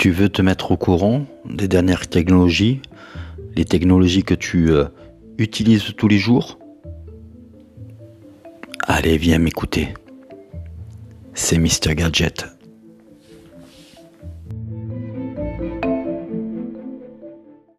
Tu veux te mettre au courant des dernières technologies, les technologies que tu euh, utilises tous les jours? Allez, viens m'écouter. C'est Mr. Gadget.